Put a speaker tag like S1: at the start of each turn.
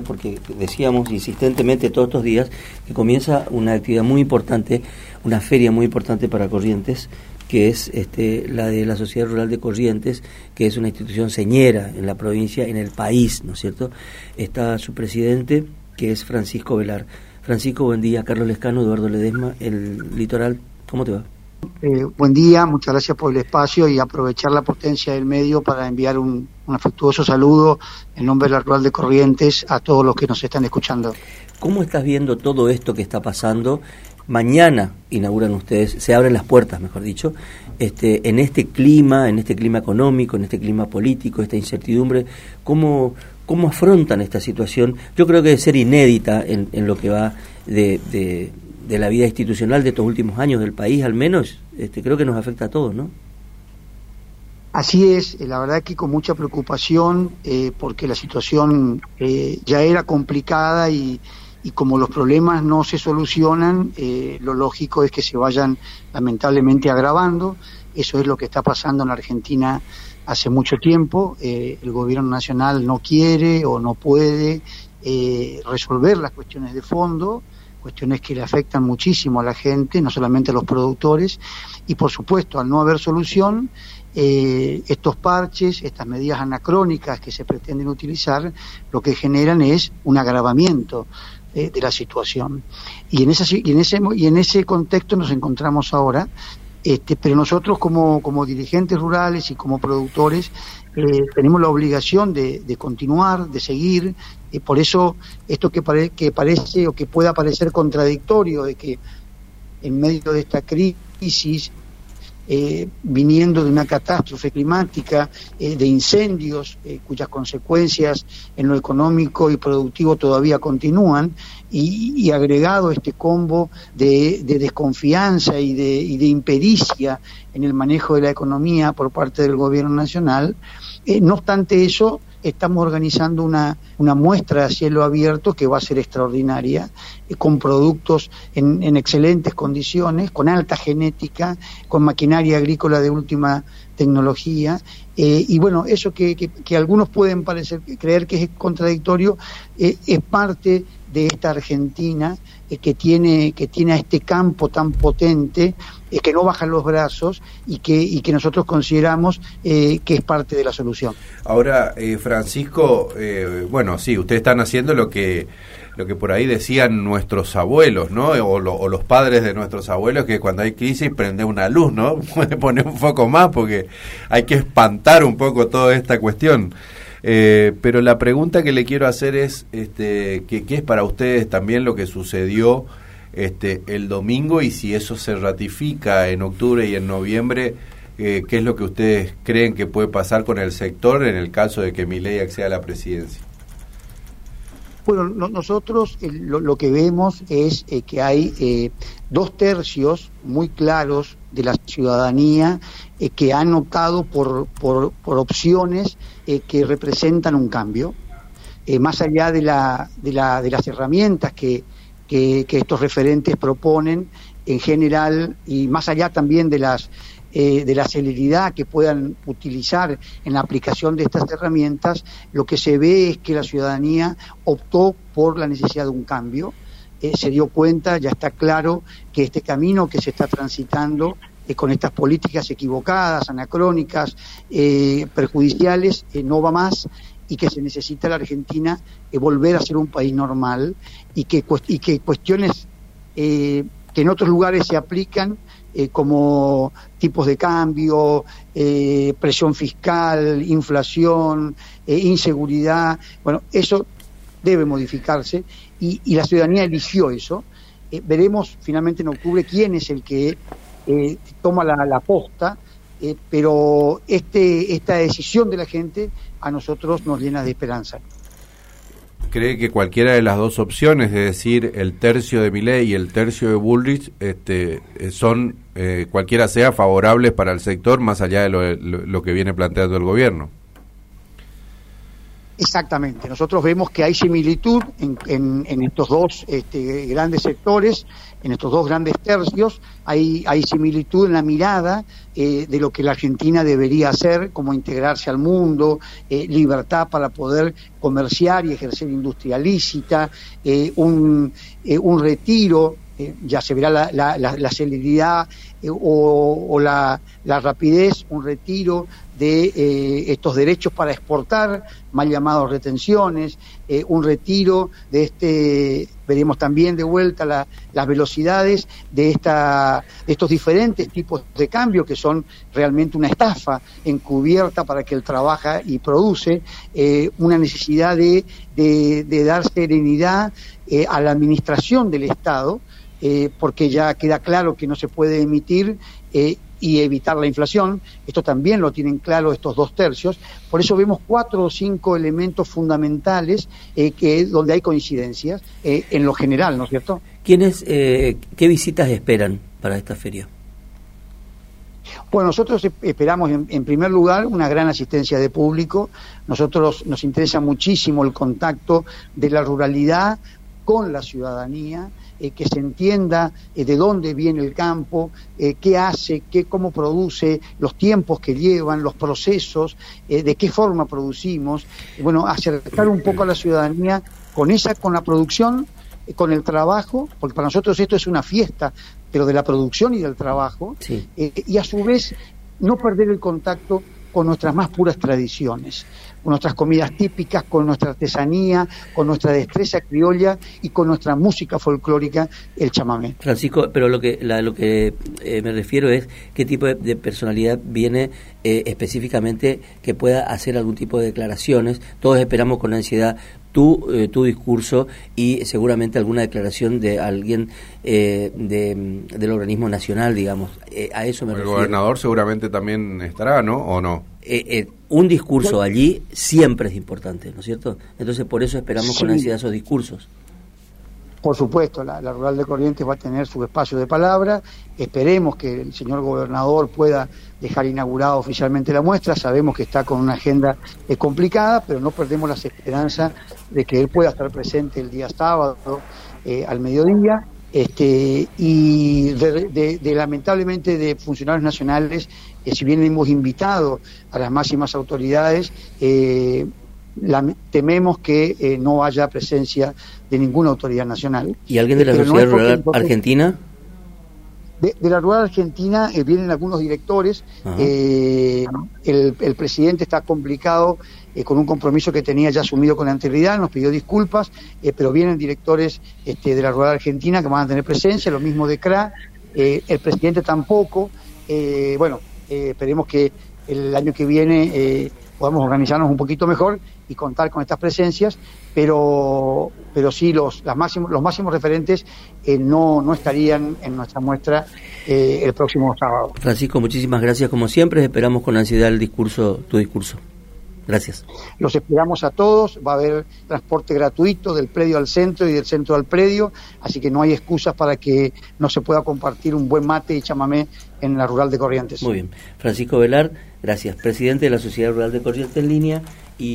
S1: porque decíamos insistentemente todos estos días que comienza una actividad muy importante, una feria muy importante para Corrientes, que es este, la de la Sociedad Rural de Corrientes, que es una institución señera en la provincia, en el país, ¿no es cierto? Está su presidente, que es Francisco Velar. Francisco, buen día. Carlos Lescano, Eduardo Ledesma, el Litoral, ¿cómo te va?
S2: Eh, buen día, muchas gracias por el espacio y aprovechar la potencia del medio para enviar un, afectuoso saludo en nombre de la Rural de Corrientes a todos los que nos están escuchando.
S1: ¿Cómo estás viendo todo esto que está pasando? Mañana inauguran ustedes, se abren las puertas, mejor dicho, este, en este clima, en este clima económico, en este clima político, esta incertidumbre, ¿cómo, cómo afrontan esta situación? Yo creo que debe ser inédita en, lo que va de la vida institucional de estos últimos años del país, al menos, este, creo que nos afecta a todos, ¿no?
S2: Así es, eh, la verdad que con mucha preocupación, eh, porque la situación eh, ya era complicada y, y, como los problemas no se solucionan, lo lógico es que se vayan lamentablemente agravando. Eso es lo que está pasando en Argentina hace mucho tiempo. el gobierno nacional no quiere o no puede resolver las cuestiones de fondo cuestiones que le afectan muchísimo a la gente, no solamente a los productores, y por supuesto, al no haber solución, eh, estos parches, estas medidas anacrónicas que se pretenden utilizar, lo que generan es un agravamiento eh, de la situación. Y en, esa, ese, y en ese contexto nos encontramos ahora, este, pero nosotros como, como dirigentes rurales y como productores eh, tenemos la obligación de, continuar, de seguir. y por eso esto que, que parece o que pueda parecer contradictorio de que en medio de esta crisis eh, viniendo de una catástrofe climática, eh, de incendios eh, cuyas consecuencias en lo económico y productivo todavía continúan, y, agregado este combo de, desconfianza y de, y de, impericia en el manejo de la economía por parte del gobierno nacional. no obstante eso, estamos organizando una, una muestra a cielo abierto que va a ser extraordinaria, eh, con productos en, en, excelentes condiciones, con alta genética, con maquinaria agrícola de última tecnología. Eh, y bueno, eso que, que, algunos pueden parecer creer que es contradictorio, eh, es parte de esta Argentina eh, que tiene que tiene a este campo tan potente eh, que no bajan los brazos y que y que nosotros consideramos eh, que es parte de la solución.
S3: Ahora, Francisco, bueno, sí, ustedes están haciendo lo que lo que por ahí decían nuestros abuelos, ¿no? O, o, los padres de nuestros abuelos, que cuando hay crisis prende una luz, ¿no? Puede poner un foco más porque hay que espantar un poco toda esta cuestión. Eh, pero la pregunta que le quiero hacer es, este, ¿qué, es para ustedes también lo que sucedió este, el domingo y si eso se ratifica en octubre y en noviembre? Eh, ¿Qué es lo que ustedes creen que puede pasar con el sector en el caso de que mi ley acceda a la presidencia?
S2: Bueno, nosotros eh, lo, que vemos es que hay dos tercios muy claros de la ciudadanía eh, que han optado por, por, opciones eh, que representan un cambio, eh, más allá de, la, de, la, de las herramientas que, que, estos referentes proponen en general y más allá también de las de la celeridad que puedan utilizar en la aplicación de estas herramientas, lo que se ve es que la ciudadanía optó por la necesidad de un cambio, se dio cuenta, ya está claro que este camino que se está transitando eh, con estas políticas equivocadas, anacrónicas, eh, perjudiciales, eh, no va más y que se necesita la Argentina volver a ser un país normal y que, y que cuestiones que en otros lugares se aplican como tipos de cambio, presión fiscal, inflación, inseguridad, bueno, eso debe modificarse y, la ciudadanía eligió eso. veremos finalmente en octubre quién es el que eh, toma la, posta, eh, pero este, esta decisión de la gente a nosotros nos llena de esperanza.
S3: ¿Cree que cualquiera de las dos opciones, es decir, el tercio de Miley y el tercio de Bullrich, este, eh, son, cualquiera sea, favorables para el sector más allá de lo, que viene planteando el gobierno?
S2: Exactamente. Nosotros vemos que hay similitud en, estos dos este, grandes sectores, en estos dos grandes tercios. Hay, hay similitud en la mirada eh, de lo que la Argentina debería hacer, como integrarse al mundo, eh, libertad para poder comerciar y ejercer industria lícita, eh, un, un retiro ya se verá la, la, la, celeridad o, la, rapidez, un retiro de eh, estos derechos para exportar, mal llamados retenciones, eh, un retiro de este, veremos también de vuelta las velocidades de, esta, de estos diferentes tipos de cambio que son realmente una estafa encubierta para que él trabaja y produce, eh, una necesidad de, de dar serenidad a la administración del Estado, porque ya queda claro que no se puede emitir y evitar la inflación. Esto también lo tienen claro estos dos tercios. Por eso vemos cuatro o cinco elementos fundamentales eh, que donde hay coincidencias eh, en lo general, ¿no es cierto?
S1: ¿Quiénes, eh, ¿Qué visitas esperan para esta feria?
S2: Bueno, nosotros esperamos en, primer lugar una gran asistencia de público. Nosotros nos interesa muchísimo el contacto de la ruralidad con la ciudadanía. Eh, que se entienda eh, de dónde viene el campo, eh, qué hace, qué, cómo produce, los tiempos que llevan, los procesos, de qué forma producimos. Bueno, acercar un poco a la ciudadanía con esa, con la producción, con el trabajo, porque para nosotros esto es una fiesta, pero de la producción y del trabajo, y a su vez no perder el contacto con nuestras más puras tradiciones, con nuestras comidas típicas, con nuestra artesanía, con nuestra destreza criolla y con nuestra música folclórica, el chamamé.
S1: Francisco, pero lo que, lo que eh, me refiero es qué tipo de, personalidad viene eh, específicamente que pueda hacer algún tipo de declaraciones. Todos esperamos con ansiedad tu, eh, tu discurso y seguramente alguna declaración de alguien eh, del organismo nacional, digamos. Eh, a eso me
S3: El gobernador seguramente también estará, ¿no? ¿O no?
S1: un discurso allí siempre es importante, ¿no es cierto? Entonces por eso esperamos con ansiedad esos discursos.
S2: Por supuesto, la, Rural de Corrientes va a tener su espacio de palabra. Esperemos que el señor gobernador pueda dejar inaugurada oficialmente la muestra. Sabemos que está con una agenda eh, complicada, pero no perdemos las esperanzas de que él pueda estar presente el día sábado eh, al mediodía. Este, y de, lamentablemente de funcionarios nacionales, que si bien hemos invitado a las máximas autoridades, eh, tememos que eh, no haya presencia de ninguna autoridad nacional.
S1: ¿Y alguien de la Sociedad Rural Argentina?
S2: De, la Rural Argentina eh, vienen algunos directores. Eh, el, presidente está complicado con un compromiso que tenía ya asumido con anterioridad, nos pidió disculpas, pero vienen directores este, de la Rural Argentina que van a tener presencia, lo mismo de CRA. el presidente tampoco. bueno, esperemos que el año que viene podamos organizarnos un poquito mejor y contar con estas presencias, pero, pero sí los, las máximos, los máximos referentes eh, no, no estarían en nuestra muestra eh, el próximo sábado.
S1: Francisco, muchísimas gracias como siempre, esperamos con ansiedad el discurso, tu discurso. Gracias.
S2: Los esperamos a todos, va a haber transporte gratuito del predio al centro y del centro al predio, así que no hay excusas para que no se pueda compartir un buen mate y chamamé en la rural de Corrientes.
S1: Muy bien. Francisco Velar, gracias. Presidente de la Sociedad Rural de Corrientes en línea y